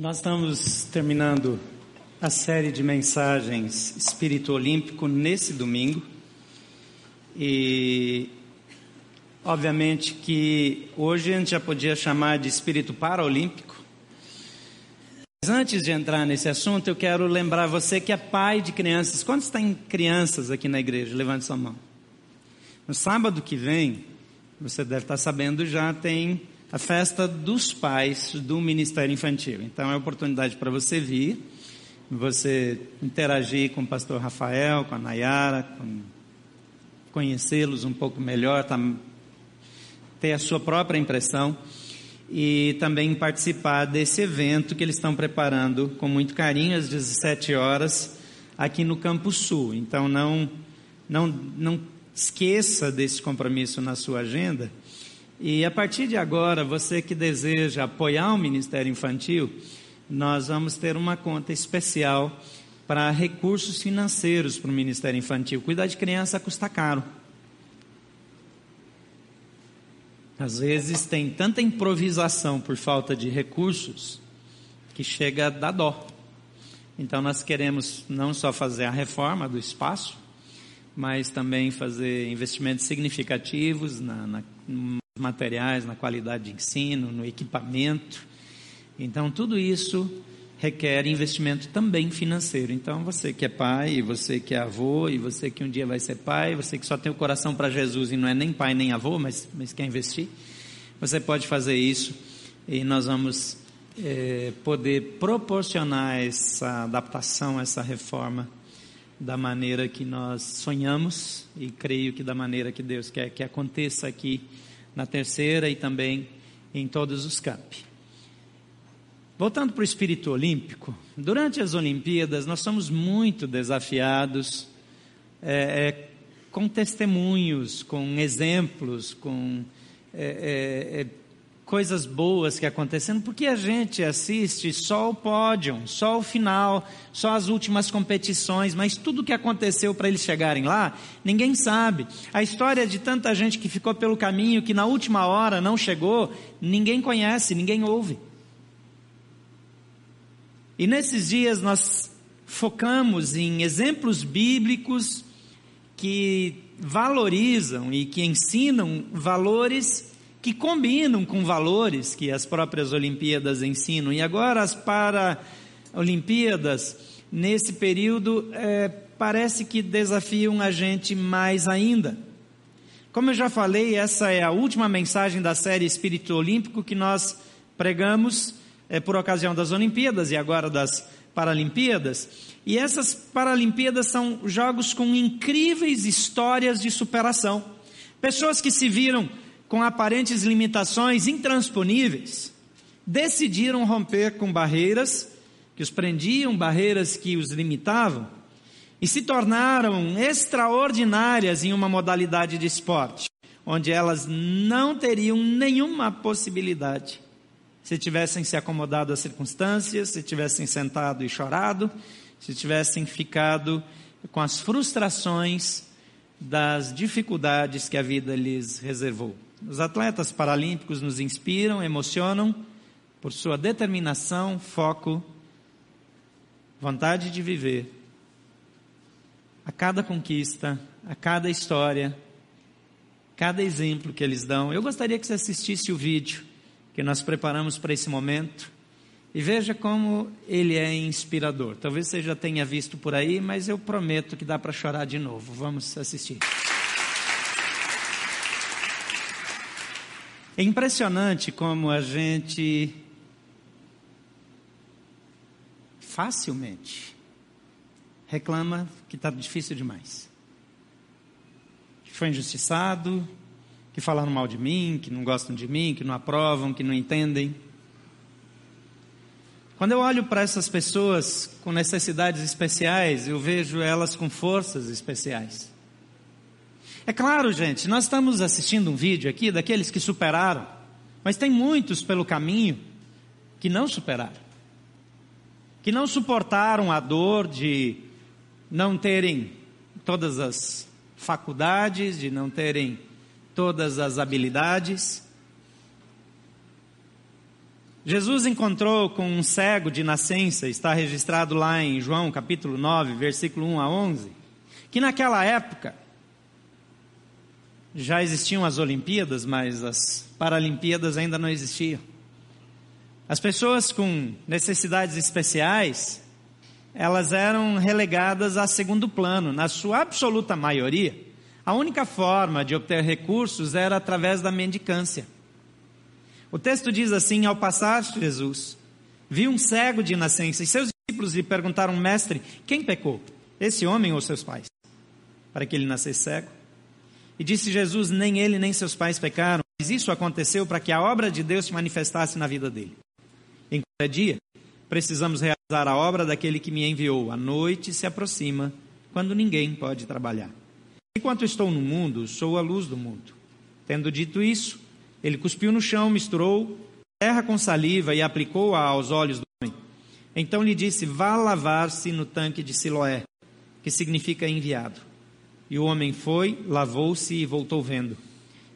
Nós estamos terminando a série de mensagens Espírito Olímpico nesse domingo. E obviamente que hoje a gente já podia chamar de Espírito Paralímpico. Mas antes de entrar nesse assunto, eu quero lembrar você que é pai de crianças. Quantos tem crianças aqui na igreja? Levante sua mão. No sábado que vem, você deve estar sabendo já, tem a festa dos pais do Ministério Infantil. Então é oportunidade para você vir, você interagir com o pastor Rafael, com a Nayara, com... conhecê-los um pouco melhor, tá... ter a sua própria impressão e também participar desse evento que eles estão preparando com muito carinho às 17 horas aqui no Campo Sul. Então não não não esqueça desse compromisso na sua agenda e a partir de agora, você que deseja apoiar o Ministério Infantil, nós vamos ter uma conta especial para recursos financeiros para o Ministério Infantil. Cuidar de criança custa caro. Às vezes tem tanta improvisação por falta de recursos que chega a dar dó. Então nós queremos não só fazer a reforma do espaço, mas também fazer investimentos significativos na, na materiais, na qualidade de ensino, no equipamento. Então, tudo isso requer investimento também financeiro. Então, você que é pai, você que é avô, e você que um dia vai ser pai, você que só tem o coração para Jesus e não é nem pai nem avô, mas, mas quer investir, você pode fazer isso e nós vamos é, poder proporcionar essa adaptação, essa reforma da maneira que nós sonhamos e creio que da maneira que Deus quer que aconteça aqui na terceira e também em todos os campi. Voltando para o espírito olímpico, durante as Olimpíadas nós somos muito desafiados é, é, com testemunhos, com exemplos, com é, é, é coisas boas que acontecendo, porque a gente assiste só o pódio, só o final, só as últimas competições, mas tudo o que aconteceu para eles chegarem lá, ninguém sabe. A história de tanta gente que ficou pelo caminho, que na última hora não chegou, ninguém conhece, ninguém ouve. E nesses dias nós focamos em exemplos bíblicos que valorizam e que ensinam valores que combinam com valores que as próprias Olimpíadas ensinam. E agora as Paralimpíadas, nesse período, é, parece que desafiam a gente mais ainda. Como eu já falei, essa é a última mensagem da série Espírito Olímpico que nós pregamos é, por ocasião das Olimpíadas e agora das Paralimpíadas. E essas Paralimpíadas são jogos com incríveis histórias de superação. Pessoas que se viram com aparentes limitações intransponíveis, decidiram romper com barreiras que os prendiam, barreiras que os limitavam, e se tornaram extraordinárias em uma modalidade de esporte, onde elas não teriam nenhuma possibilidade se tivessem se acomodado às circunstâncias, se tivessem sentado e chorado, se tivessem ficado com as frustrações das dificuldades que a vida lhes reservou. Os atletas paralímpicos nos inspiram, emocionam por sua determinação, foco, vontade de viver. A cada conquista, a cada história, cada exemplo que eles dão. Eu gostaria que você assistisse o vídeo que nós preparamos para esse momento e veja como ele é inspirador. Talvez você já tenha visto por aí, mas eu prometo que dá para chorar de novo. Vamos assistir. É impressionante como a gente facilmente reclama que está difícil demais. Que foi injustiçado, que falaram mal de mim, que não gostam de mim, que não aprovam, que não entendem. Quando eu olho para essas pessoas com necessidades especiais, eu vejo elas com forças especiais. É claro, gente, nós estamos assistindo um vídeo aqui daqueles que superaram, mas tem muitos pelo caminho que não superaram, que não suportaram a dor de não terem todas as faculdades, de não terem todas as habilidades. Jesus encontrou com um cego de nascença, está registrado lá em João capítulo 9, versículo 1 a 11, que naquela época já existiam as Olimpíadas, mas as Paralimpíadas ainda não existiam. As pessoas com necessidades especiais, elas eram relegadas a segundo plano, na sua absoluta maioria. A única forma de obter recursos era através da mendicância. O texto diz assim: Ao passar Jesus, viu um cego de nascença, e seus discípulos lhe perguntaram, mestre, quem pecou? Esse homem ou seus pais? Para que ele nascesse cego? E disse Jesus: Nem ele nem seus pais pecaram, mas isso aconteceu para que a obra de Deus se manifestasse na vida dele. Em cada dia, precisamos realizar a obra daquele que me enviou. A noite se aproxima, quando ninguém pode trabalhar. Enquanto estou no mundo, sou a luz do mundo. Tendo dito isso, ele cuspiu no chão, misturou terra com saliva e aplicou-a aos olhos do homem. Então lhe disse: Vá lavar-se no tanque de Siloé, que significa enviado. E o homem foi, lavou-se e voltou vendo.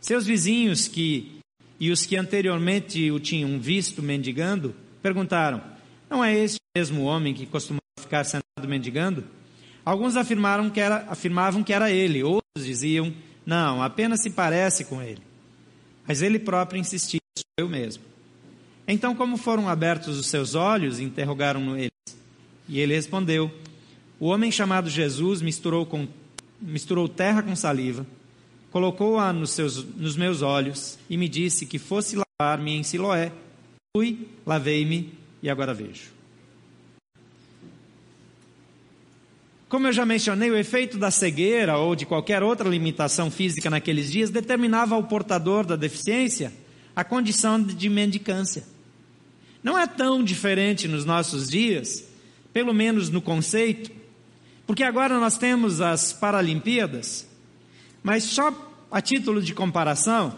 Seus vizinhos que e os que anteriormente o tinham visto mendigando perguntaram: Não é este mesmo homem que costumava ficar sentado mendigando? Alguns afirmaram que era, afirmavam que era ele, outros diziam: Não, apenas se parece com ele. Mas ele próprio insistia, sou eu mesmo. Então, como foram abertos os seus olhos, interrogaram-no eles. E ele respondeu: O homem chamado Jesus misturou, com, misturou terra com saliva, colocou-a nos, nos meus olhos e me disse que fosse lavar-me em Siloé. Fui, lavei-me e agora vejo. Como eu já mencionei, o efeito da cegueira ou de qualquer outra limitação física naqueles dias determinava ao portador da deficiência a condição de mendicância. Não é tão diferente nos nossos dias, pelo menos no conceito, porque agora nós temos as Paralimpíadas, mas só a título de comparação,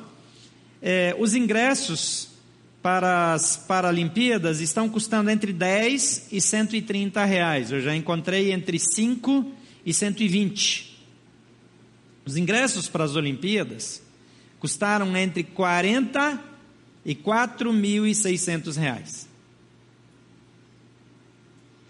é, os ingressos para as Paralimpíadas estão custando entre 10 e 130 reais. Eu já encontrei entre 5 e 120. Os ingressos para as Olimpíadas custaram entre 40 e 4.600 reais.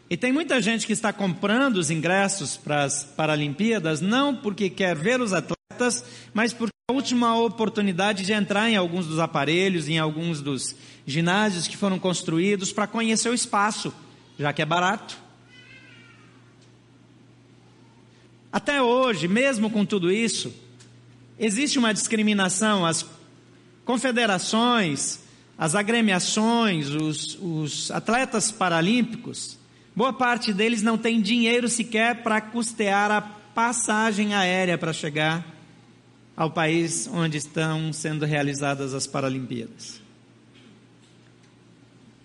E tem muita gente que está comprando os ingressos para as Paralimpíadas não porque quer ver os atletas, mas porque a última oportunidade de entrar em alguns dos aparelhos, em alguns dos ginásios que foram construídos para conhecer o espaço, já que é barato. Até hoje, mesmo com tudo isso, existe uma discriminação. As confederações, as agremiações, os, os atletas paralímpicos, boa parte deles não tem dinheiro sequer para custear a passagem aérea para chegar ao país onde estão sendo realizadas as Paralimpíadas.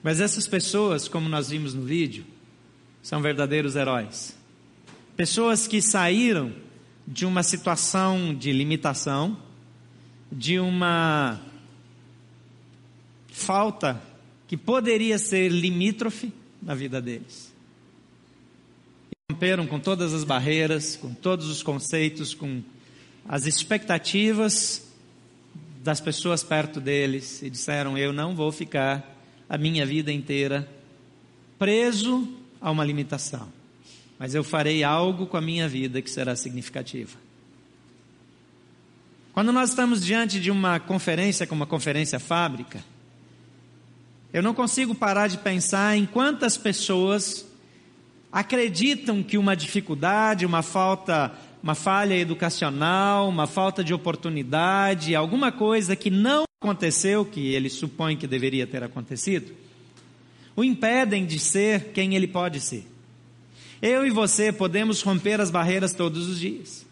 Mas essas pessoas, como nós vimos no vídeo, são verdadeiros heróis. Pessoas que saíram de uma situação de limitação, de uma falta que poderia ser limítrofe na vida deles. Romperam com todas as barreiras, com todos os conceitos, com as expectativas das pessoas perto deles e disseram: Eu não vou ficar a minha vida inteira preso a uma limitação, mas eu farei algo com a minha vida que será significativa. Quando nós estamos diante de uma conferência como a Conferência Fábrica, eu não consigo parar de pensar em quantas pessoas acreditam que uma dificuldade, uma falta uma falha educacional, uma falta de oportunidade, alguma coisa que não aconteceu, que ele supõe que deveria ter acontecido, o impedem de ser quem ele pode ser. Eu e você podemos romper as barreiras todos os dias.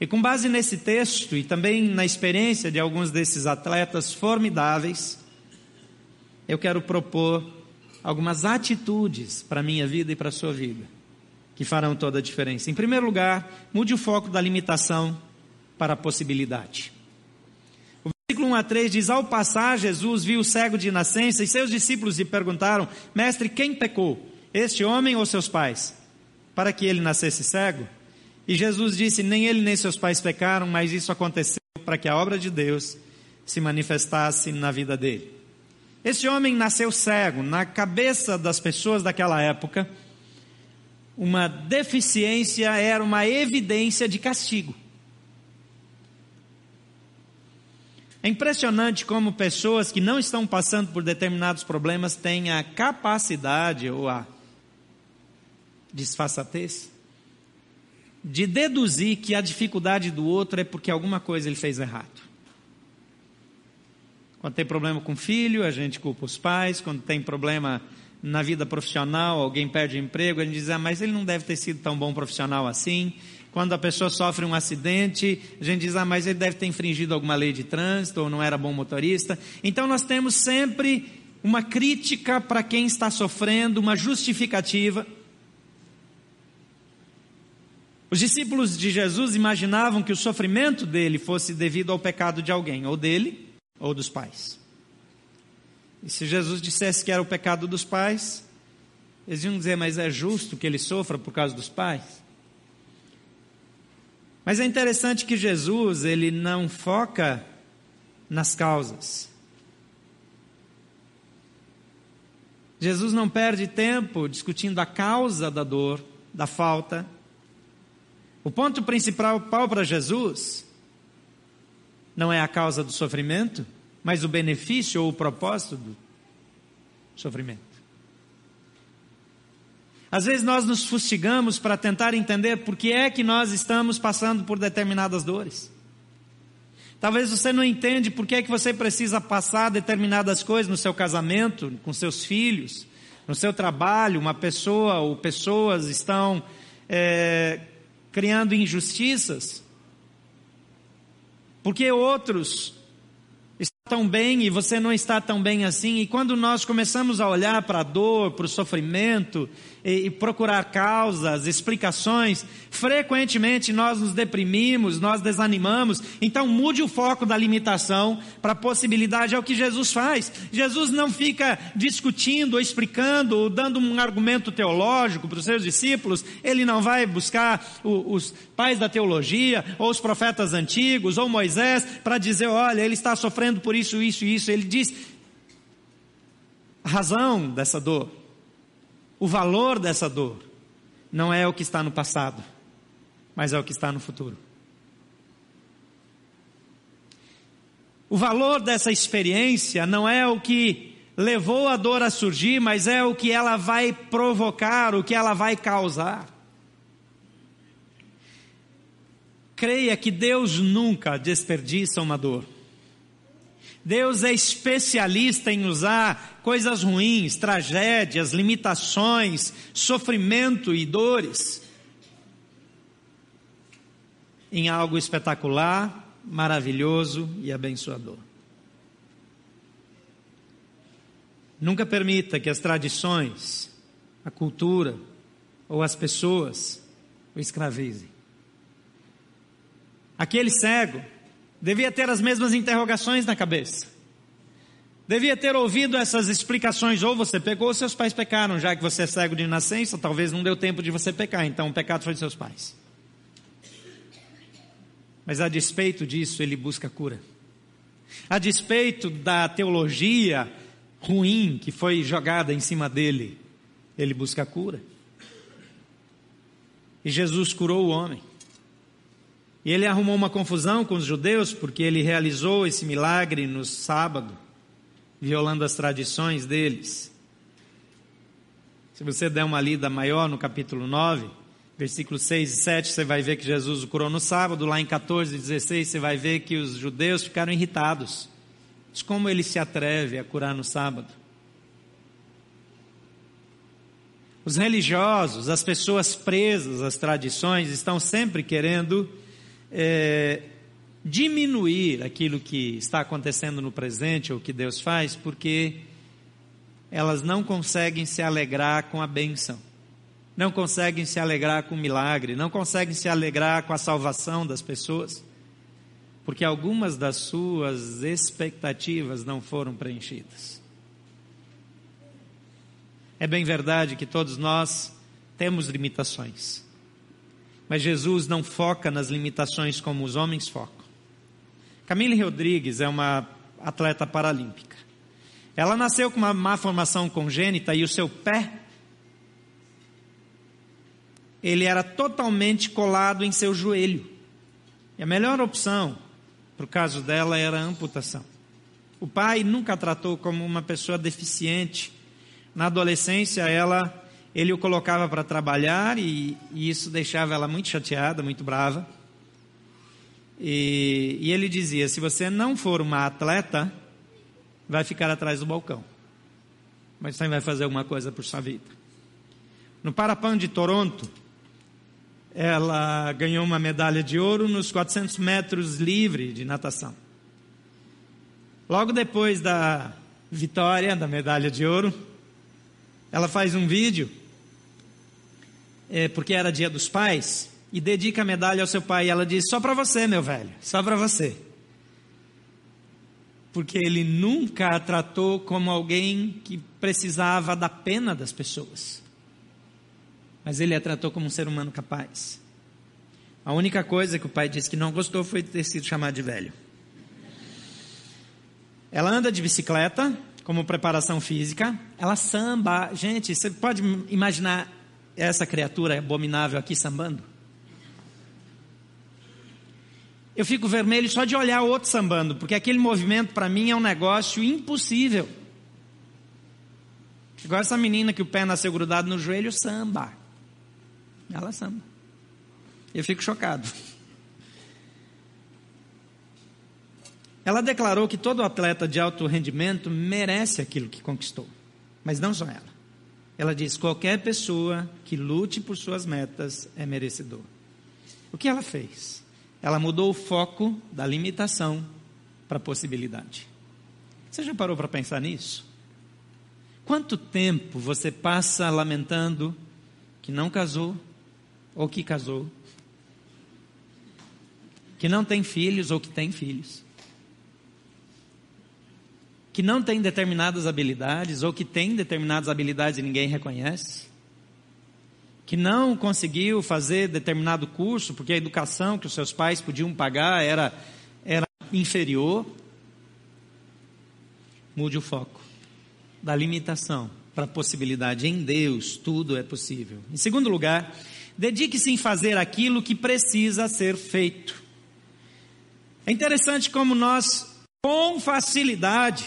E com base nesse texto e também na experiência de alguns desses atletas formidáveis, eu quero propor algumas atitudes para a minha vida e para a sua vida que farão toda a diferença. Em primeiro lugar, mude o foco da limitação para a possibilidade. O versículo 1 a 3 diz: Ao passar, Jesus viu o cego de nascença e seus discípulos lhe perguntaram: Mestre, quem pecou, este homem ou seus pais, para que ele nascesse cego? E Jesus disse: Nem ele nem seus pais pecaram, mas isso aconteceu para que a obra de Deus se manifestasse na vida dele. Esse homem nasceu cego. Na cabeça das pessoas daquela época, uma deficiência era uma evidência de castigo. É impressionante como pessoas que não estão passando por determinados problemas têm a capacidade ou a disfarçatez de deduzir que a dificuldade do outro é porque alguma coisa ele fez errado. Quando tem problema com o filho, a gente culpa os pais. Quando tem problema na vida profissional, alguém perde emprego, a gente diz, ah, mas ele não deve ter sido tão bom profissional assim. Quando a pessoa sofre um acidente, a gente diz, ah, mas ele deve ter infringido alguma lei de trânsito ou não era bom motorista. Então nós temos sempre uma crítica para quem está sofrendo, uma justificativa. Os discípulos de Jesus imaginavam que o sofrimento dele fosse devido ao pecado de alguém, ou dele, ou dos pais. E se Jesus dissesse que era o pecado dos pais, eles iam dizer, mas é justo que ele sofra por causa dos pais? Mas é interessante que Jesus, ele não foca nas causas. Jesus não perde tempo discutindo a causa da dor, da falta, o ponto principal para Jesus não é a causa do sofrimento, mas o benefício ou o propósito do sofrimento. Às vezes nós nos fustigamos para tentar entender por que é que nós estamos passando por determinadas dores. Talvez você não entende por que é que você precisa passar determinadas coisas no seu casamento, com seus filhos, no seu trabalho, uma pessoa ou pessoas estão é, criando injustiças, porque outros tão bem e você não está tão bem assim. E quando nós começamos a olhar para a dor, para o sofrimento e, e, procurar causas, explicações, frequentemente nós nos deprimimos, nós desanimamos. Então mude o foco da limitação para a possibilidade, é o que Jesus faz. Jesus não fica discutindo ou explicando ou dando um argumento teológico para os seus discípulos. Ele não vai buscar o, os pais da teologia ou os profetas antigos ou Moisés para dizer, olha, ele está sofrendo por isso, isso e isso. Ele diz a razão dessa dor, o valor dessa dor, não é o que está no passado, mas é o que está no futuro. O valor dessa experiência não é o que levou a dor a surgir, mas é o que ela vai provocar, o que ela vai causar. Creia que Deus nunca desperdiça uma dor. Deus é especialista em usar coisas ruins, tragédias, limitações, sofrimento e dores em algo espetacular, maravilhoso e abençoador. Nunca permita que as tradições, a cultura ou as pessoas o escravizem. Aquele cego devia ter as mesmas interrogações na cabeça. Devia ter ouvido essas explicações, ou você pegou, ou seus pais pecaram, já que você é cego de nascença, talvez não deu tempo de você pecar, então o pecado foi de seus pais. Mas a despeito disso, ele busca cura. A despeito da teologia ruim que foi jogada em cima dele, ele busca cura. E Jesus curou o homem. E ele arrumou uma confusão com os judeus porque ele realizou esse milagre no sábado, violando as tradições deles. Se você der uma lida maior no capítulo 9, versículos 6 e 7, você vai ver que Jesus o curou no sábado. Lá em 14 e 16, você vai ver que os judeus ficaram irritados. Mas como ele se atreve a curar no sábado? Os religiosos, as pessoas presas às tradições, estão sempre querendo é, diminuir aquilo que está acontecendo no presente ou que Deus faz, porque elas não conseguem se alegrar com a bênção, não conseguem se alegrar com o milagre, não conseguem se alegrar com a salvação das pessoas, porque algumas das suas expectativas não foram preenchidas. É bem verdade que todos nós temos limitações. Mas Jesus não foca nas limitações como os homens focam. Camille Rodrigues é uma atleta paralímpica. Ela nasceu com uma má formação congênita e o seu pé ele era totalmente colado em seu joelho. E a melhor opção para o caso dela era a amputação. O pai nunca a tratou como uma pessoa deficiente. Na adolescência, ela, ele o colocava para trabalhar e, e, isso deixava ela muito chateada, muito brava. E, e ele dizia: se você não for uma atleta, vai ficar atrás do balcão. Mas também vai fazer alguma coisa por sua vida. No Parapan de Toronto, ela ganhou uma medalha de ouro nos 400 metros livre de natação. Logo depois da vitória da medalha de ouro, ela faz um vídeo, é, porque era dia dos pais, e dedica a medalha ao seu pai. E ela diz: Só para você, meu velho, só para você. Porque ele nunca a tratou como alguém que precisava da pena das pessoas. Mas ele a tratou como um ser humano capaz. A única coisa que o pai disse que não gostou foi ter sido chamado de velho. Ela anda de bicicleta, como preparação física. Ela samba. Gente, você pode imaginar essa criatura abominável aqui sambando? Eu fico vermelho só de olhar outro sambando, porque aquele movimento para mim é um negócio impossível. Igual essa menina que o pé nasceu grudado no joelho, samba. Ela samba. Eu fico chocado. Ela declarou que todo atleta de alto rendimento merece aquilo que conquistou, mas não só ela. Ela diz: qualquer pessoa que lute por suas metas é merecedor. O que ela fez? Ela mudou o foco da limitação para a possibilidade. Você já parou para pensar nisso? Quanto tempo você passa lamentando que não casou ou que casou? Que não tem filhos ou que tem filhos? Que não tem determinadas habilidades ou que tem determinadas habilidades e ninguém reconhece, que não conseguiu fazer determinado curso porque a educação que os seus pais podiam pagar era, era inferior, mude o foco da limitação para a possibilidade. Em Deus tudo é possível. Em segundo lugar, dedique-se em fazer aquilo que precisa ser feito. É interessante como nós, com facilidade,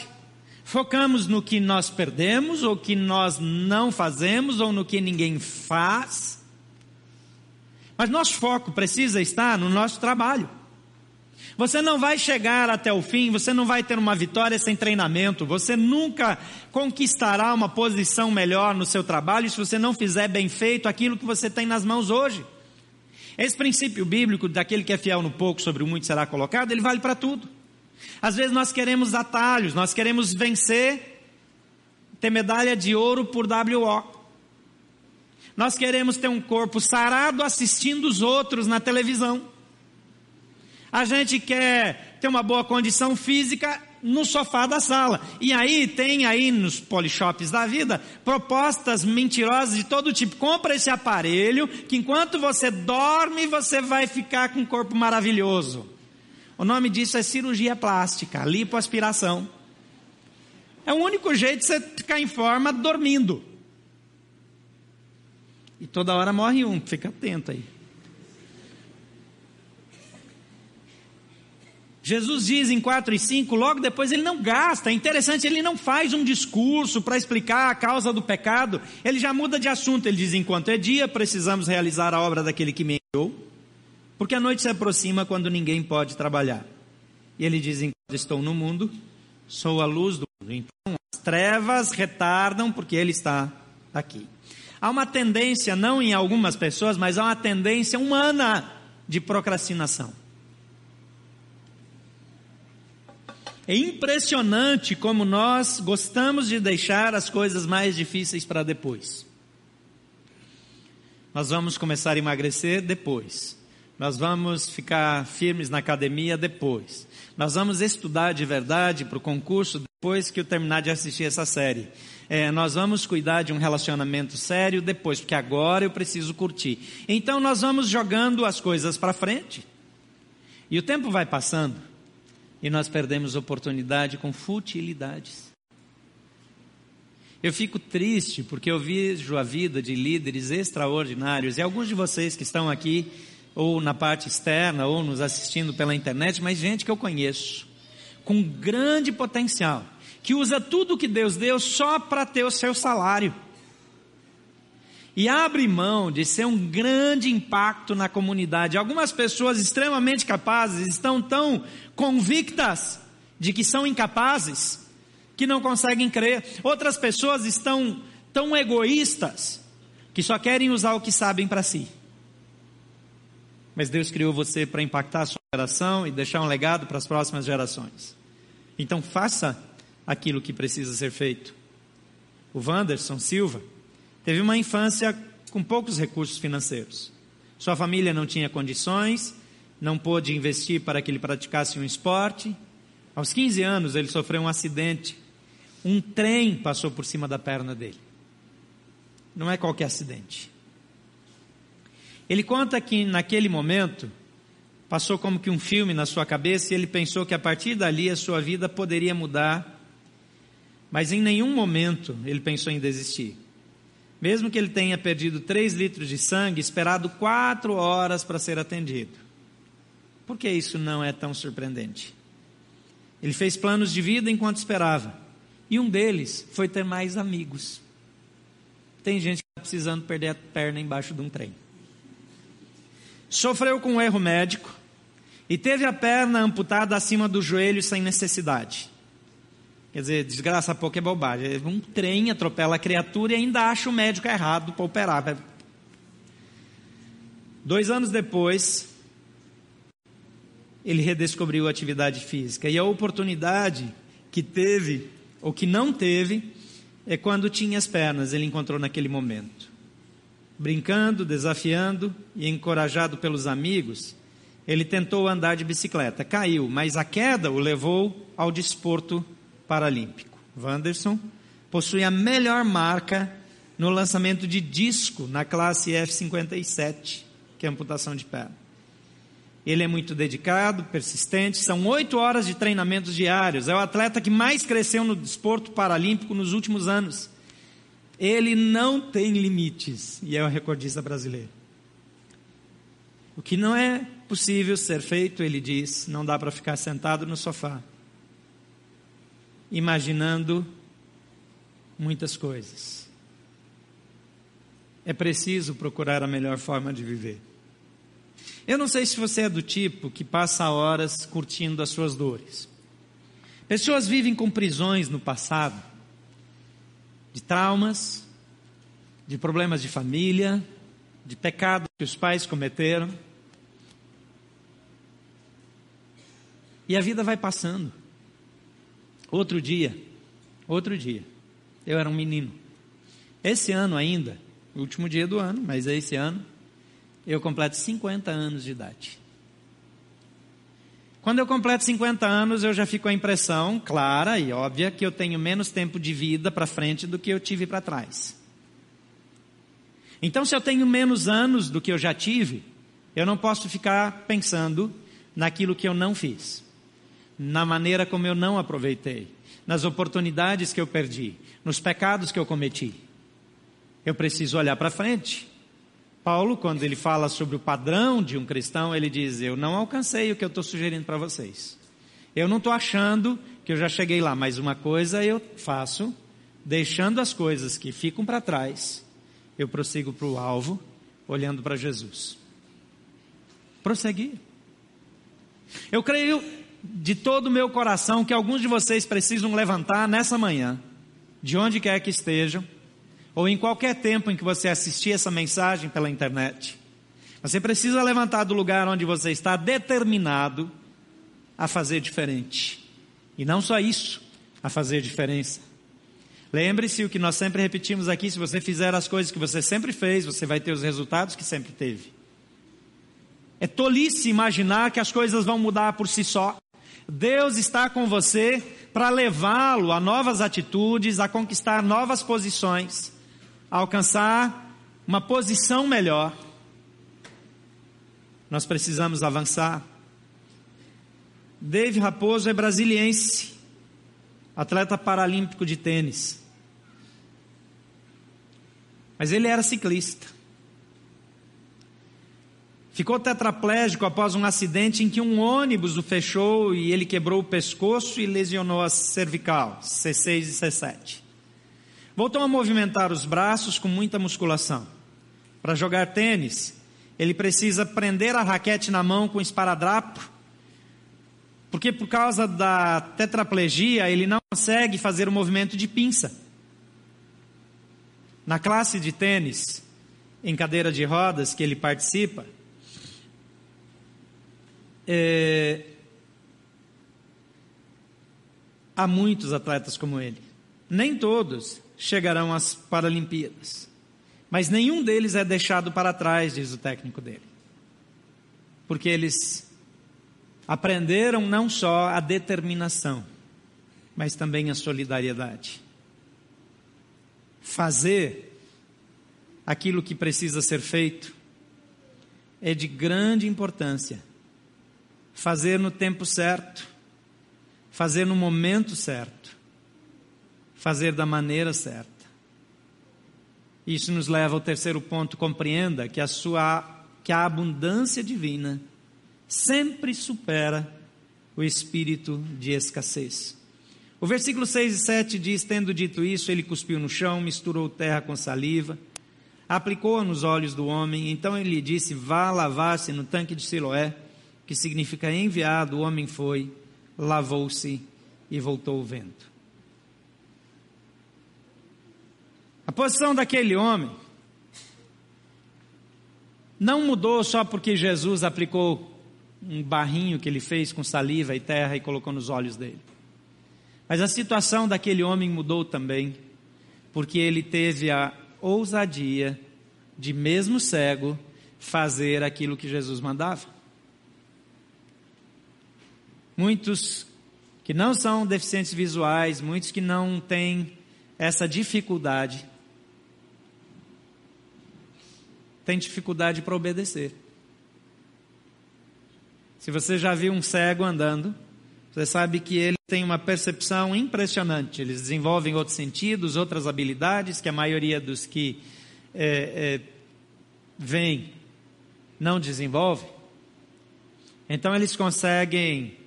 Focamos no que nós perdemos, ou que nós não fazemos, ou no que ninguém faz. Mas nosso foco precisa estar no nosso trabalho. Você não vai chegar até o fim, você não vai ter uma vitória sem treinamento, você nunca conquistará uma posição melhor no seu trabalho se você não fizer bem feito aquilo que você tem nas mãos hoje. Esse princípio bíblico daquele que é fiel no pouco, sobre o muito será colocado, ele vale para tudo. Às vezes nós queremos atalhos, nós queremos vencer, ter medalha de ouro por WO. Nós queremos ter um corpo sarado assistindo os outros na televisão. A gente quer ter uma boa condição física no sofá da sala. E aí tem aí nos polishops da vida propostas mentirosas de todo tipo. Compra esse aparelho que enquanto você dorme você vai ficar com um corpo maravilhoso. O nome disso é cirurgia plástica, lipoaspiração. É o único jeito de você ficar em forma dormindo. E toda hora morre um, fica atento aí. Jesus diz em 4 e 5, logo depois ele não gasta. É interessante, ele não faz um discurso para explicar a causa do pecado. Ele já muda de assunto. Ele diz: enquanto é dia, precisamos realizar a obra daquele que me enviou. Porque a noite se aproxima quando ninguém pode trabalhar. E ele diz: Enquanto estou no mundo, sou a luz do mundo. Então as trevas retardam porque ele está aqui. Há uma tendência, não em algumas pessoas, mas há uma tendência humana de procrastinação. É impressionante como nós gostamos de deixar as coisas mais difíceis para depois. Nós vamos começar a emagrecer depois. Nós vamos ficar firmes na academia depois. Nós vamos estudar de verdade para o concurso depois que eu terminar de assistir essa série. É, nós vamos cuidar de um relacionamento sério depois, porque agora eu preciso curtir. Então nós vamos jogando as coisas para frente. E o tempo vai passando e nós perdemos oportunidade com futilidades. Eu fico triste porque eu vejo a vida de líderes extraordinários e alguns de vocês que estão aqui, ou na parte externa, ou nos assistindo pela internet, mas gente que eu conheço, com grande potencial, que usa tudo que Deus deu só para ter o seu salário. E abre mão de ser um grande impacto na comunidade. Algumas pessoas extremamente capazes estão tão convictas de que são incapazes que não conseguem crer. Outras pessoas estão tão egoístas que só querem usar o que sabem para si. Mas Deus criou você para impactar a sua geração e deixar um legado para as próximas gerações. Então faça aquilo que precisa ser feito. O Wanderson Silva teve uma infância com poucos recursos financeiros. Sua família não tinha condições, não pôde investir para que ele praticasse um esporte. Aos 15 anos ele sofreu um acidente um trem passou por cima da perna dele. Não é qualquer acidente. Ele conta que naquele momento passou como que um filme na sua cabeça e ele pensou que a partir dali a sua vida poderia mudar, mas em nenhum momento ele pensou em desistir. Mesmo que ele tenha perdido 3 litros de sangue, esperado quatro horas para ser atendido. Por que isso não é tão surpreendente? Ele fez planos de vida enquanto esperava. E um deles foi ter mais amigos. Tem gente que está precisando perder a perna embaixo de um trem. Sofreu com um erro médico e teve a perna amputada acima do joelho sem necessidade. Quer dizer, desgraça pouco é bobagem. Um trem atropela a criatura e ainda acha o médico errado para operar. Dois anos depois, ele redescobriu a atividade física e a oportunidade que teve o que não teve é quando tinha as pernas, ele encontrou naquele momento. Brincando, desafiando e encorajado pelos amigos, ele tentou andar de bicicleta. Caiu, mas a queda o levou ao desporto paralímpico. Wanderson possui a melhor marca no lançamento de disco na classe F57, que é amputação de perna. Ele é muito dedicado, persistente. São oito horas de treinamentos diários. É o atleta que mais cresceu no desporto paralímpico nos últimos anos. Ele não tem limites e é o recordista brasileiro. O que não é possível ser feito, ele diz, não dá para ficar sentado no sofá, imaginando muitas coisas. É preciso procurar a melhor forma de viver. Eu não sei se você é do tipo que passa horas curtindo as suas dores. Pessoas vivem com prisões no passado, de traumas, de problemas de família, de pecados que os pais cometeram. E a vida vai passando. Outro dia, outro dia, eu era um menino. Esse ano ainda, último dia do ano, mas é esse ano, eu completo 50 anos de idade. Quando eu completo 50 anos, eu já fico com a impressão clara e óbvia que eu tenho menos tempo de vida para frente do que eu tive para trás. Então, se eu tenho menos anos do que eu já tive, eu não posso ficar pensando naquilo que eu não fiz, na maneira como eu não aproveitei, nas oportunidades que eu perdi, nos pecados que eu cometi. Eu preciso olhar para frente Paulo, quando ele fala sobre o padrão de um cristão, ele diz: Eu não alcancei o que eu estou sugerindo para vocês. Eu não estou achando que eu já cheguei lá, mas uma coisa eu faço, deixando as coisas que ficam para trás, eu prossigo para o alvo, olhando para Jesus. Prosseguir. Eu creio de todo o meu coração que alguns de vocês precisam levantar nessa manhã, de onde quer que estejam, ou em qualquer tempo em que você assistir essa mensagem pela internet, você precisa levantar do lugar onde você está determinado a fazer diferente. E não só isso, a fazer diferença. Lembre-se o que nós sempre repetimos aqui: se você fizer as coisas que você sempre fez, você vai ter os resultados que sempre teve. É tolice imaginar que as coisas vão mudar por si só. Deus está com você para levá-lo a novas atitudes, a conquistar novas posições a alcançar uma posição melhor, nós precisamos avançar. Dave Raposo é brasiliense, atleta paralímpico de tênis. Mas ele era ciclista. Ficou tetraplégico após um acidente em que um ônibus o fechou e ele quebrou o pescoço e lesionou a cervical, C6 e C7. Voltou a movimentar os braços com muita musculação. Para jogar tênis, ele precisa prender a raquete na mão com esparadrapo, porque por causa da tetraplegia ele não consegue fazer o movimento de pinça. Na classe de tênis, em cadeira de rodas que ele participa, é, há muitos atletas como ele. Nem todos chegarão às Paralimpíadas. Mas nenhum deles é deixado para trás, diz o técnico dele. Porque eles aprenderam não só a determinação, mas também a solidariedade. Fazer aquilo que precisa ser feito é de grande importância fazer no tempo certo, fazer no momento certo, fazer da maneira certa. Isso nos leva ao terceiro ponto, compreenda que a sua que a abundância divina sempre supera o espírito de escassez. O versículo 6 e 7 diz: Tendo dito isso, ele cuspiu no chão, misturou terra com saliva, aplicou-a nos olhos do homem, então ele lhe disse: Vá lavar-se no tanque de Siloé que significa enviado, o homem foi, lavou-se e voltou vendo. A posição daquele homem não mudou só porque Jesus aplicou um barrinho que ele fez com saliva e terra e colocou nos olhos dele. Mas a situação daquele homem mudou também, porque ele teve a ousadia de, mesmo cego, fazer aquilo que Jesus mandava. Muitos que não são deficientes visuais, muitos que não têm essa dificuldade, têm dificuldade para obedecer. Se você já viu um cego andando, você sabe que ele tem uma percepção impressionante. Eles desenvolvem outros sentidos, outras habilidades que a maioria dos que é, é, vêm não desenvolve. Então eles conseguem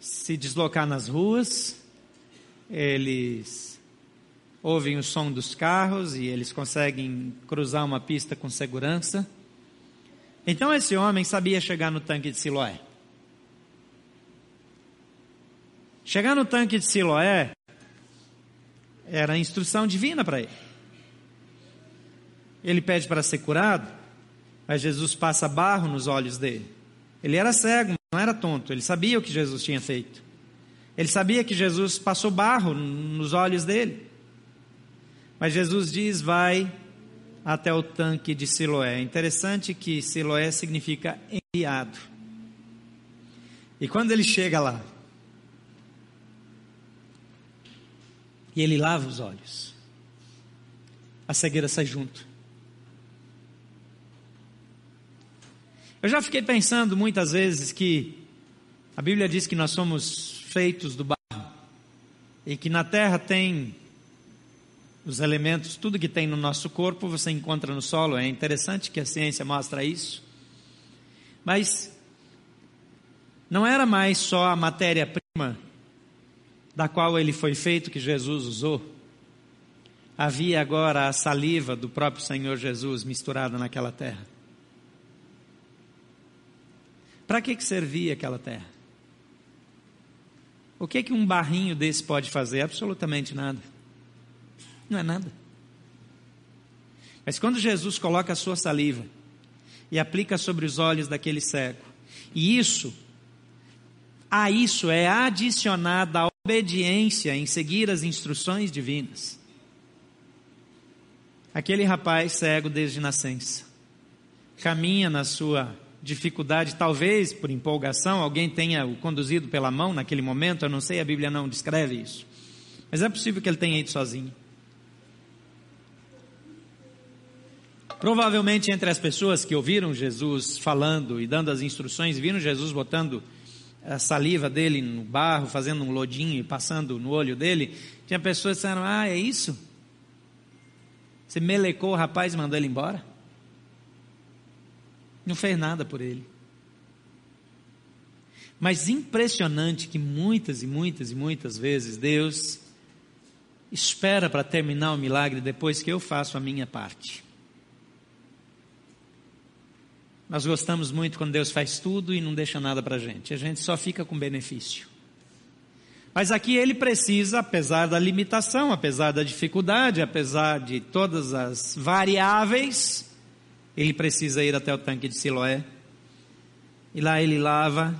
se deslocar nas ruas, eles ouvem o som dos carros e eles conseguem cruzar uma pista com segurança. Então esse homem sabia chegar no tanque de Siloé. Chegar no tanque de Siloé era instrução divina para ele. Ele pede para ser curado, mas Jesus passa barro nos olhos dele. Ele era cego, não era tonto, ele sabia o que Jesus tinha feito. Ele sabia que Jesus passou barro nos olhos dele. Mas Jesus diz: vai até o tanque de Siloé. Interessante que Siloé significa enviado. E quando ele chega lá, e ele lava os olhos, a cegueira sai junto. Eu já fiquei pensando muitas vezes que a Bíblia diz que nós somos feitos do barro e que na terra tem os elementos, tudo que tem no nosso corpo você encontra no solo. É interessante que a ciência mostra isso. Mas não era mais só a matéria-prima da qual ele foi feito que Jesus usou. Havia agora a saliva do próprio Senhor Jesus misturada naquela terra. Para que, que servia aquela terra? O que, que um barrinho desse pode fazer? Absolutamente nada. Não é nada. Mas quando Jesus coloca a sua saliva e aplica sobre os olhos daquele cego, e isso, a isso é adicionada a obediência em seguir as instruções divinas. Aquele rapaz cego desde nascença caminha na sua dificuldade, talvez por empolgação, alguém tenha o conduzido pela mão naquele momento, eu não sei, a Bíblia não descreve isso. Mas é possível que ele tenha ido sozinho. Provavelmente entre as pessoas que ouviram Jesus falando e dando as instruções, viram Jesus botando a saliva dele no barro, fazendo um lodinho e passando no olho dele, tinha pessoas que disseram: Ah, é isso? Você melecou o rapaz e mandou ele embora? Não fez nada por ele. Mas impressionante que muitas e muitas e muitas vezes Deus espera para terminar o milagre depois que eu faço a minha parte. Nós gostamos muito quando Deus faz tudo e não deixa nada para a gente. A gente só fica com benefício. Mas aqui ele precisa, apesar da limitação, apesar da dificuldade, apesar de todas as variáveis, ele precisa ir até o tanque de Siloé. E lá ele lava.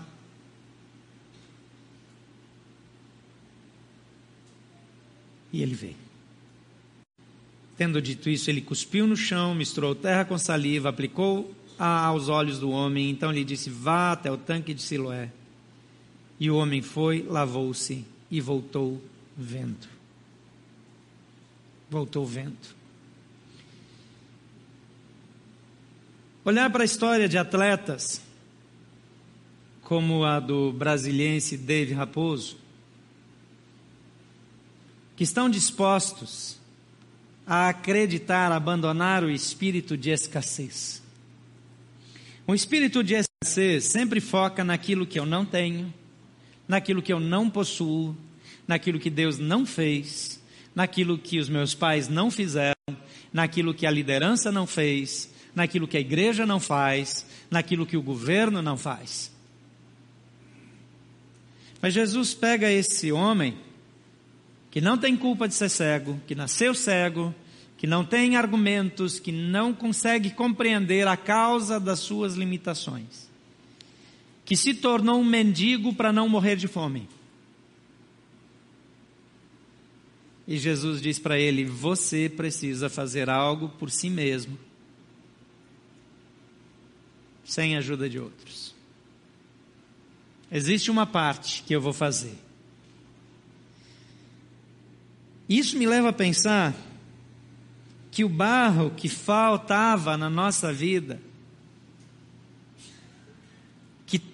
E ele vê. Tendo dito isso, ele cuspiu no chão, misturou terra com saliva, aplicou aos olhos do homem. Então lhe disse: Vá até o tanque de Siloé. E o homem foi, lavou-se e voltou vendo. Voltou vendo. Olhar para a história de atletas, como a do brasiliense Dave Raposo, que estão dispostos a acreditar, abandonar o espírito de escassez. O espírito de escassez sempre foca naquilo que eu não tenho, naquilo que eu não possuo, naquilo que Deus não fez, naquilo que os meus pais não fizeram, naquilo que a liderança não fez, naquilo que a igreja não faz, naquilo que o governo não faz. Mas Jesus pega esse homem que não tem culpa de ser cego, que nasceu cego, que não tem argumentos, que não consegue compreender a causa das suas limitações que se tornou um mendigo para não morrer de fome. E Jesus diz para ele: Você precisa fazer algo por si mesmo, sem ajuda de outros. Existe uma parte que eu vou fazer. Isso me leva a pensar que o barro que faltava na nossa vida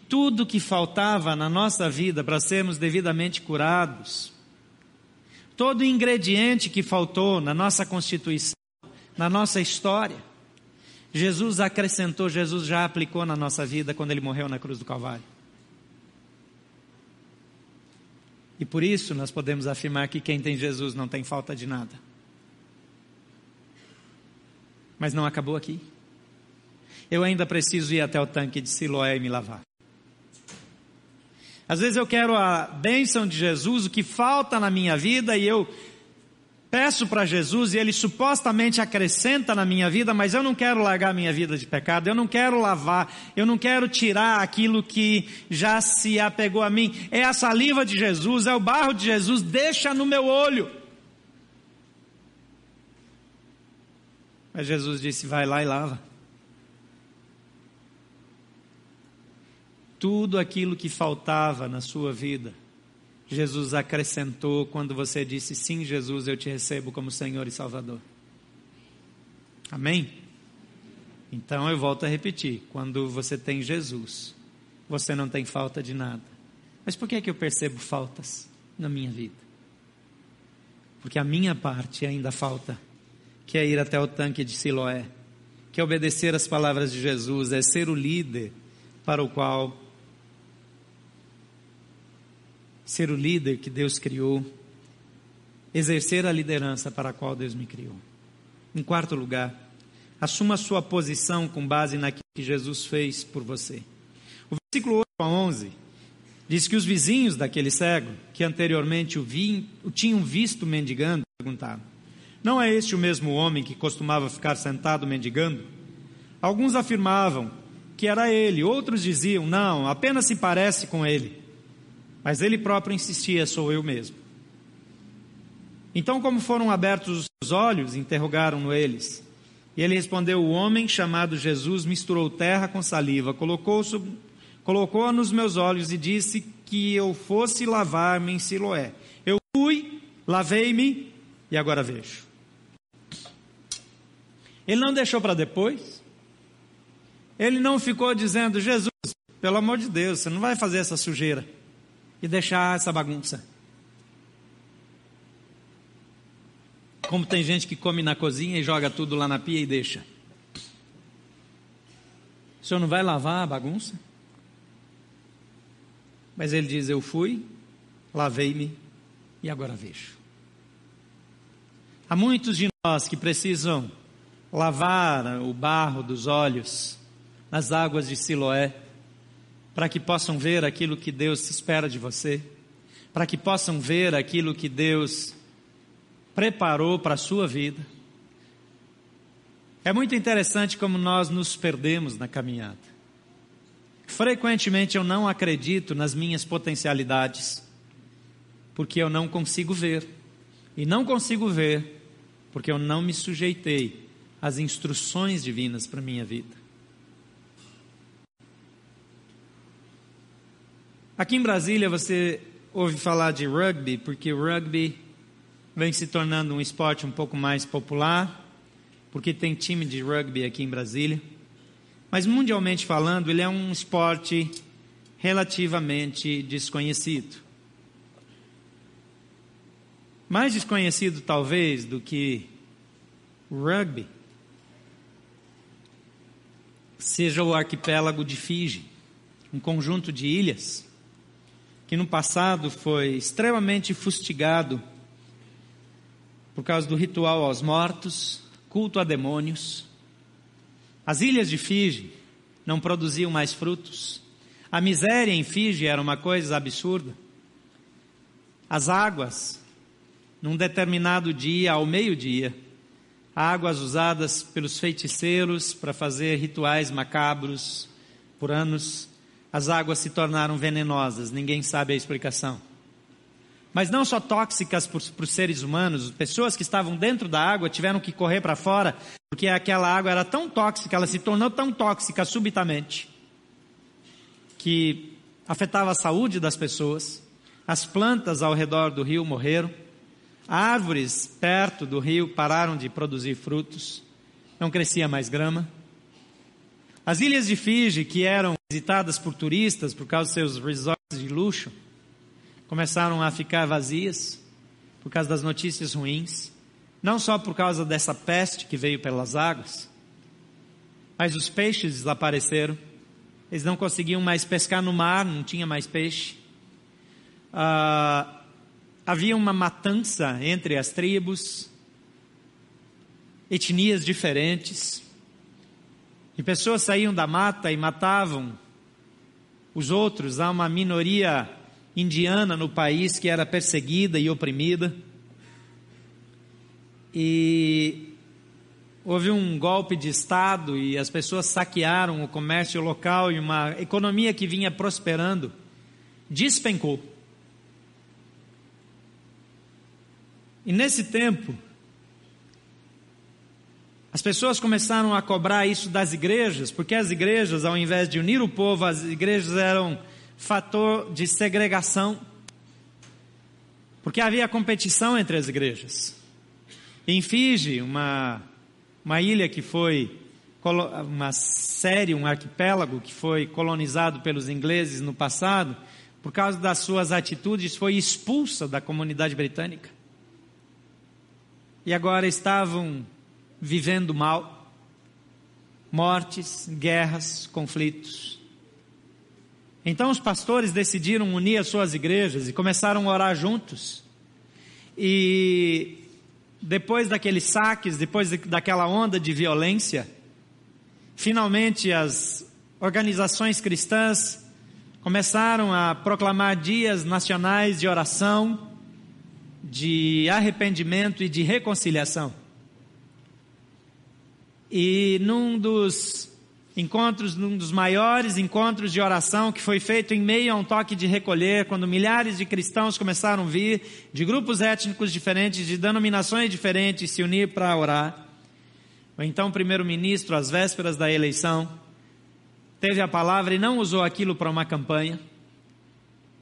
tudo que faltava na nossa vida para sermos devidamente curados, todo ingrediente que faltou na nossa constituição, na nossa história, Jesus acrescentou, Jesus já aplicou na nossa vida quando ele morreu na cruz do Calvário. E por isso nós podemos afirmar que quem tem Jesus não tem falta de nada. Mas não acabou aqui. Eu ainda preciso ir até o tanque de Siloé e me lavar. Às vezes eu quero a bênção de Jesus, o que falta na minha vida, e eu peço para Jesus e ele supostamente acrescenta na minha vida, mas eu não quero largar minha vida de pecado, eu não quero lavar, eu não quero tirar aquilo que já se apegou a mim. É a saliva de Jesus, é o barro de Jesus, deixa no meu olho. Mas Jesus disse: vai lá e lava. tudo aquilo que faltava na sua vida, Jesus acrescentou quando você disse: Sim, Jesus, eu te recebo como Senhor e Salvador. Amém? Então eu volto a repetir: quando você tem Jesus, você não tem falta de nada. Mas por que, é que eu percebo faltas na minha vida? Porque a minha parte ainda falta, que é ir até o tanque de Siloé, que é obedecer as palavras de Jesus, é ser o líder para o qual ser o líder que Deus criou, exercer a liderança para a qual Deus me criou. Em quarto lugar, assuma sua posição com base naquilo que Jesus fez por você. O versículo 8 a 11 diz que os vizinhos daquele cego, que anteriormente o, vi, o tinham visto mendigando, perguntaram: Não é este o mesmo homem que costumava ficar sentado mendigando? Alguns afirmavam que era ele, outros diziam: Não, apenas se parece com ele. Mas ele próprio insistia: sou eu mesmo. Então, como foram abertos os olhos, interrogaram-no eles. E ele respondeu: O homem chamado Jesus misturou terra com saliva, colocou-a colocou nos meus olhos e disse que eu fosse lavar-me em Siloé. Eu fui, lavei-me e agora vejo. Ele não deixou para depois. Ele não ficou dizendo: Jesus, pelo amor de Deus, você não vai fazer essa sujeira e deixar essa bagunça. Como tem gente que come na cozinha e joga tudo lá na pia e deixa. O senhor não vai lavar a bagunça? Mas ele diz: Eu fui, lavei-me e agora vejo. Há muitos de nós que precisam lavar o barro dos olhos nas águas de Siloé, para que possam ver aquilo que Deus espera de você, para que possam ver aquilo que Deus preparou para a sua vida. É muito interessante como nós nos perdemos na caminhada. Frequentemente eu não acredito nas minhas potencialidades, porque eu não consigo ver. E não consigo ver porque eu não me sujeitei às instruções divinas para a minha vida. Aqui em Brasília você ouve falar de rugby, porque o rugby vem se tornando um esporte um pouco mais popular, porque tem time de rugby aqui em Brasília. Mas mundialmente falando, ele é um esporte relativamente desconhecido. Mais desconhecido talvez do que o rugby seja o arquipélago de Fiji, um conjunto de ilhas que no passado foi extremamente fustigado por causa do ritual aos mortos, culto a demônios. As ilhas de Fiji não produziam mais frutos. A miséria em Fiji era uma coisa absurda. As águas, num determinado dia, ao meio-dia, águas usadas pelos feiticeiros para fazer rituais macabros por anos, as águas se tornaram venenosas, ninguém sabe a explicação. Mas não só tóxicas para os seres humanos, pessoas que estavam dentro da água tiveram que correr para fora, porque aquela água era tão tóxica, ela se tornou tão tóxica subitamente, que afetava a saúde das pessoas, as plantas ao redor do rio morreram, árvores perto do rio pararam de produzir frutos, não crescia mais grama. As ilhas de Fiji, que eram visitadas por turistas por causa dos seus resorts de luxo, começaram a ficar vazias por causa das notícias ruins, não só por causa dessa peste que veio pelas águas, mas os peixes desapareceram, eles não conseguiam mais pescar no mar, não tinha mais peixe. Ah, havia uma matança entre as tribos, etnias diferentes, e pessoas saíam da mata e matavam os outros. Há uma minoria indiana no país que era perseguida e oprimida. E houve um golpe de Estado e as pessoas saquearam o comércio local e uma economia que vinha prosperando despencou. E nesse tempo, as pessoas começaram a cobrar isso das igrejas, porque as igrejas, ao invés de unir o povo, as igrejas eram fator de segregação. Porque havia competição entre as igrejas. Em Fiji, uma, uma ilha que foi, uma série, um arquipélago que foi colonizado pelos ingleses no passado, por causa das suas atitudes, foi expulsa da comunidade britânica. E agora estavam vivendo mal, mortes, guerras, conflitos. Então os pastores decidiram unir as suas igrejas e começaram a orar juntos. E depois daqueles saques, depois daquela onda de violência, finalmente as organizações cristãs começaram a proclamar dias nacionais de oração, de arrependimento e de reconciliação. E num dos encontros, num dos maiores encontros de oração que foi feito em meio a um toque de recolher, quando milhares de cristãos começaram a vir, de grupos étnicos diferentes, de denominações diferentes, se unir para orar. O então primeiro-ministro, às vésperas da eleição, teve a palavra e não usou aquilo para uma campanha,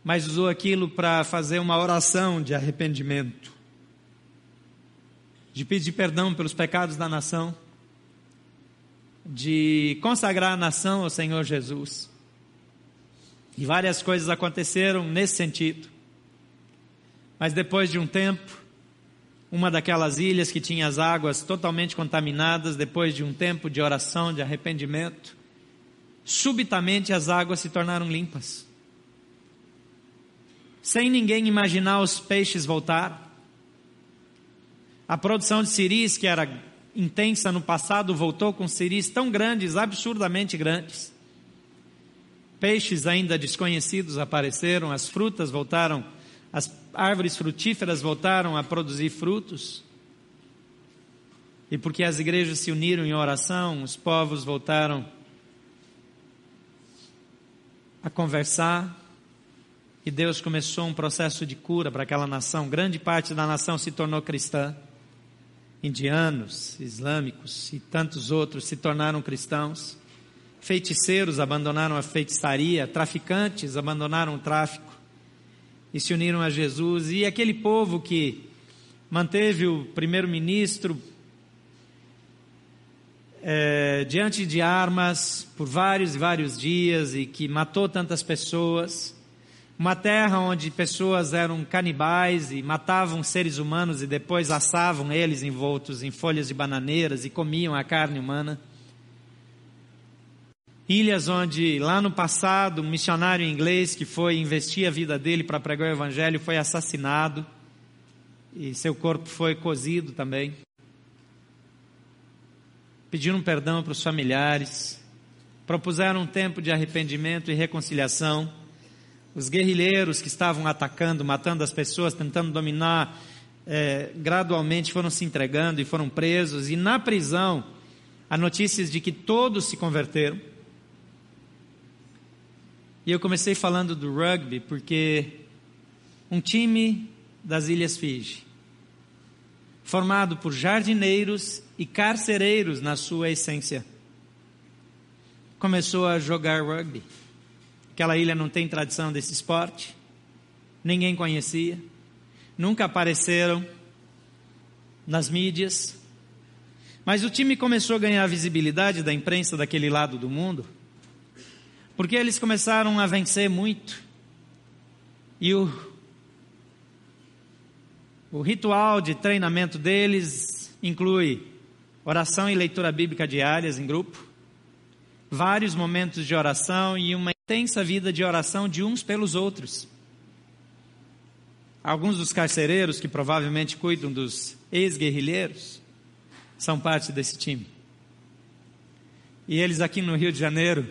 mas usou aquilo para fazer uma oração de arrependimento, de pedir perdão pelos pecados da nação de consagrar a nação ao Senhor Jesus. E várias coisas aconteceram nesse sentido. Mas depois de um tempo, uma daquelas ilhas que tinha as águas totalmente contaminadas depois de um tempo de oração, de arrependimento. Subitamente as águas se tornaram limpas. Sem ninguém imaginar, os peixes voltaram. A produção de ciris, que era intensa no passado, voltou com ciris tão grandes, absurdamente grandes. Peixes ainda desconhecidos apareceram, as frutas voltaram, as árvores frutíferas voltaram a produzir frutos. E porque as igrejas se uniram em oração, os povos voltaram a conversar, e Deus começou um processo de cura para aquela nação. Grande parte da nação se tornou cristã. Indianos, islâmicos e tantos outros se tornaram cristãos. Feiticeiros abandonaram a feitiçaria, traficantes abandonaram o tráfico e se uniram a Jesus. E aquele povo que manteve o primeiro-ministro é, diante de armas por vários e vários dias e que matou tantas pessoas. Uma terra onde pessoas eram canibais e matavam seres humanos e depois assavam eles envoltos em folhas de bananeiras e comiam a carne humana. Ilhas onde, lá no passado, um missionário inglês que foi investir a vida dele para pregar o evangelho foi assassinado e seu corpo foi cozido também. Pediram perdão para os familiares, propuseram um tempo de arrependimento e reconciliação. Os guerrilheiros que estavam atacando, matando as pessoas, tentando dominar, é, gradualmente foram se entregando e foram presos. E na prisão, há notícias de que todos se converteram. E eu comecei falando do rugby porque um time das Ilhas Fiji, formado por jardineiros e carcereiros na sua essência, começou a jogar rugby. Aquela ilha não tem tradição desse esporte, ninguém conhecia, nunca apareceram nas mídias, mas o time começou a ganhar visibilidade da imprensa daquele lado do mundo porque eles começaram a vencer muito. E o, o ritual de treinamento deles inclui oração e leitura bíblica diárias em grupo, vários momentos de oração e uma intensa vida de oração de uns pelos outros. Alguns dos carcereiros que provavelmente cuidam dos ex-guerrilheiros são parte desse time. E eles aqui no Rio de Janeiro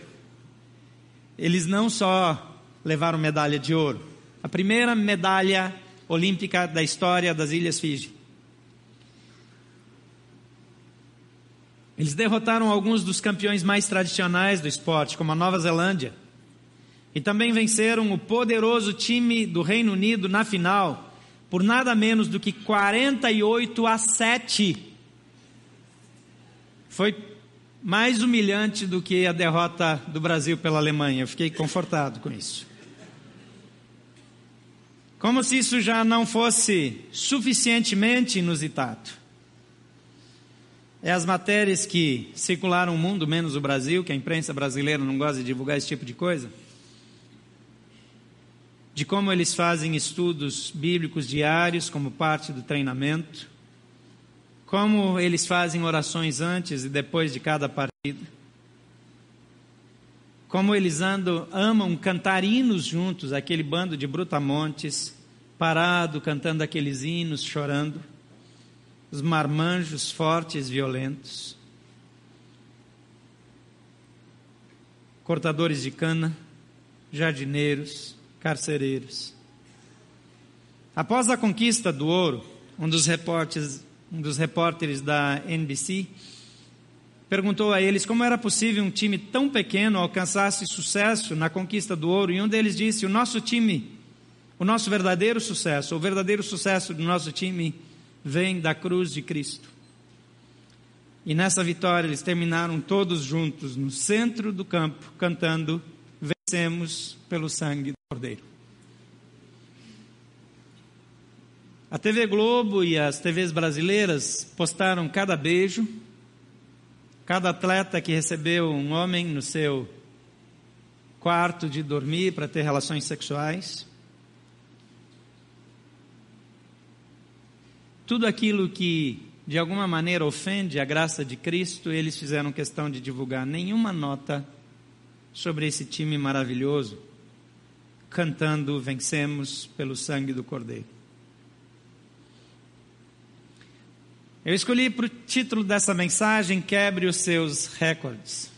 eles não só levaram medalha de ouro, a primeira medalha olímpica da história das Ilhas Fiji. Eles derrotaram alguns dos campeões mais tradicionais do esporte, como a Nova Zelândia. E também venceram o poderoso time do Reino Unido na final, por nada menos do que 48 a 7. Foi mais humilhante do que a derrota do Brasil pela Alemanha. Eu fiquei confortado com isso. Como se isso já não fosse suficientemente inusitado. É as matérias que circularam o mundo, menos o Brasil, que a imprensa brasileira não gosta de divulgar esse tipo de coisa. De como eles fazem estudos bíblicos diários como parte do treinamento como eles fazem orações antes e depois de cada partida, como eles andam, amam cantar hinos juntos, aquele bando de brutamontes, parado, cantando aqueles hinos, chorando, os marmanjos fortes, violentos, cortadores de cana, jardineiros, carcereiros. Após a conquista do ouro, um dos repórteres um dos repórteres da NBC, perguntou a eles como era possível um time tão pequeno alcançasse sucesso na conquista do ouro, e um deles disse: O nosso time, o nosso verdadeiro sucesso, o verdadeiro sucesso do nosso time vem da cruz de Cristo. E nessa vitória eles terminaram todos juntos no centro do campo, cantando: Pelo sangue do Cordeiro. A TV Globo e as TVs brasileiras postaram cada beijo, cada atleta que recebeu um homem no seu quarto de dormir para ter relações sexuais. tudo aquilo que de alguma maneira ofende a graça de Cristo, eles fizeram questão de divulgar nenhuma nota sobre esse time maravilhoso, cantando Vencemos pelo sangue do Cordeiro. Eu escolhi para o título dessa mensagem: Quebre os seus recordes.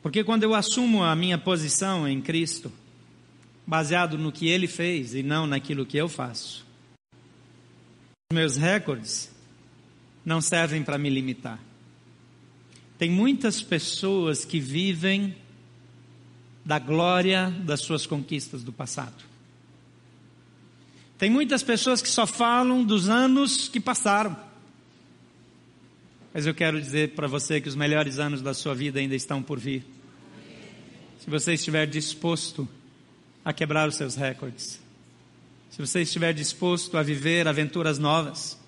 Porque quando eu assumo a minha posição em Cristo, baseado no que Ele fez e não naquilo que eu faço, meus recordes não servem para me limitar. Tem muitas pessoas que vivem da glória das suas conquistas do passado. Tem muitas pessoas que só falam dos anos que passaram. Mas eu quero dizer para você que os melhores anos da sua vida ainda estão por vir. Se você estiver disposto a quebrar os seus recordes, se você estiver disposto a viver aventuras novas,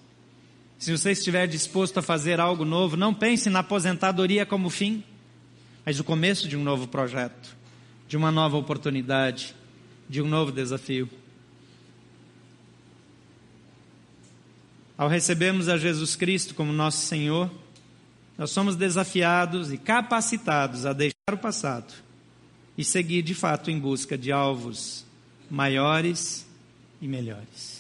se você estiver disposto a fazer algo novo, não pense na aposentadoria como fim, mas o começo de um novo projeto, de uma nova oportunidade, de um novo desafio. Ao recebermos a Jesus Cristo como nosso Senhor, nós somos desafiados e capacitados a deixar o passado e seguir de fato em busca de alvos maiores e melhores.